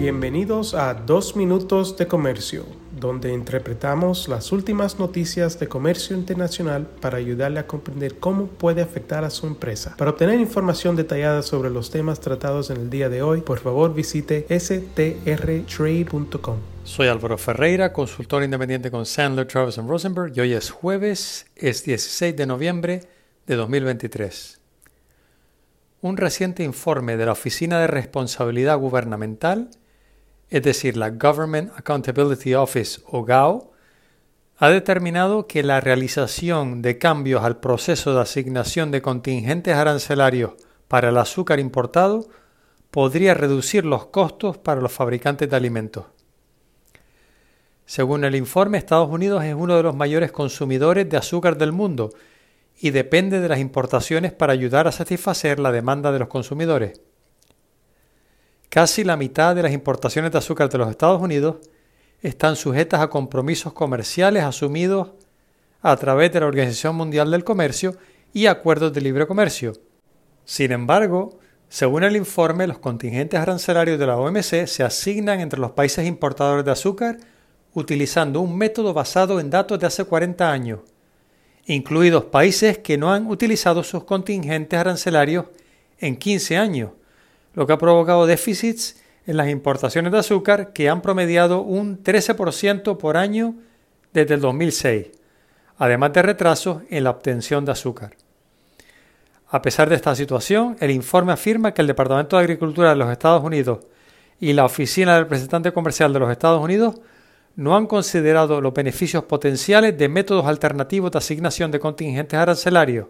Bienvenidos a Dos Minutos de Comercio, donde interpretamos las últimas noticias de comercio internacional para ayudarle a comprender cómo puede afectar a su empresa. Para obtener información detallada sobre los temas tratados en el día de hoy, por favor visite strtrade.com. Soy Álvaro Ferreira, consultor independiente con Sandler, Travis Rosenberg y hoy es jueves, es 16 de noviembre de 2023. Un reciente informe de la Oficina de Responsabilidad Gubernamental es decir, la Government Accountability Office o GAO, ha determinado que la realización de cambios al proceso de asignación de contingentes arancelarios para el azúcar importado podría reducir los costos para los fabricantes de alimentos. Según el informe, Estados Unidos es uno de los mayores consumidores de azúcar del mundo y depende de las importaciones para ayudar a satisfacer la demanda de los consumidores. Casi la mitad de las importaciones de azúcar de los Estados Unidos están sujetas a compromisos comerciales asumidos a través de la Organización Mundial del Comercio y acuerdos de libre comercio. Sin embargo, según el informe, los contingentes arancelarios de la OMC se asignan entre los países importadores de azúcar utilizando un método basado en datos de hace 40 años, incluidos países que no han utilizado sus contingentes arancelarios en 15 años, lo que ha provocado déficits en las importaciones de azúcar que han promediado un 13% por año desde el 2006, además de retrasos en la obtención de azúcar. A pesar de esta situación, el informe afirma que el Departamento de Agricultura de los Estados Unidos y la Oficina del Representante Comercial de los Estados Unidos no han considerado los beneficios potenciales de métodos alternativos de asignación de contingentes arancelarios,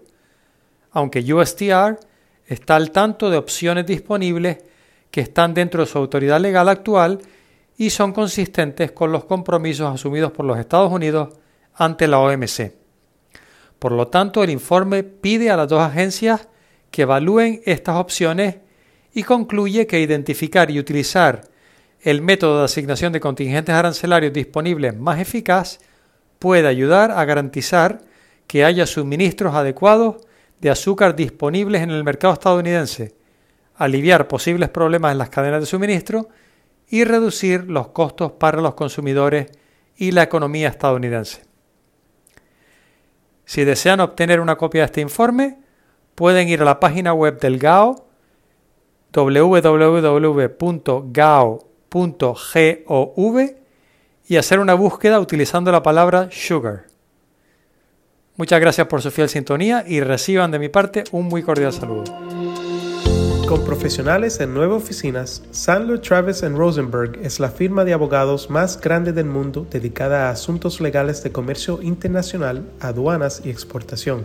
aunque USTR está al tanto de opciones disponibles que están dentro de su autoridad legal actual y son consistentes con los compromisos asumidos por los Estados Unidos ante la OMC. Por lo tanto, el informe pide a las dos agencias que evalúen estas opciones y concluye que identificar y utilizar el método de asignación de contingentes arancelarios disponibles más eficaz puede ayudar a garantizar que haya suministros adecuados de azúcar disponibles en el mercado estadounidense, aliviar posibles problemas en las cadenas de suministro y reducir los costos para los consumidores y la economía estadounidense. Si desean obtener una copia de este informe, pueden ir a la página web del GAO www.gao.gov y hacer una búsqueda utilizando la palabra sugar. Muchas gracias por su fiel sintonía y reciban de mi parte un muy cordial saludo. Con profesionales en nueve oficinas, Sandler Travis Rosenberg es la firma de abogados más grande del mundo dedicada a asuntos legales de comercio internacional, aduanas y exportación.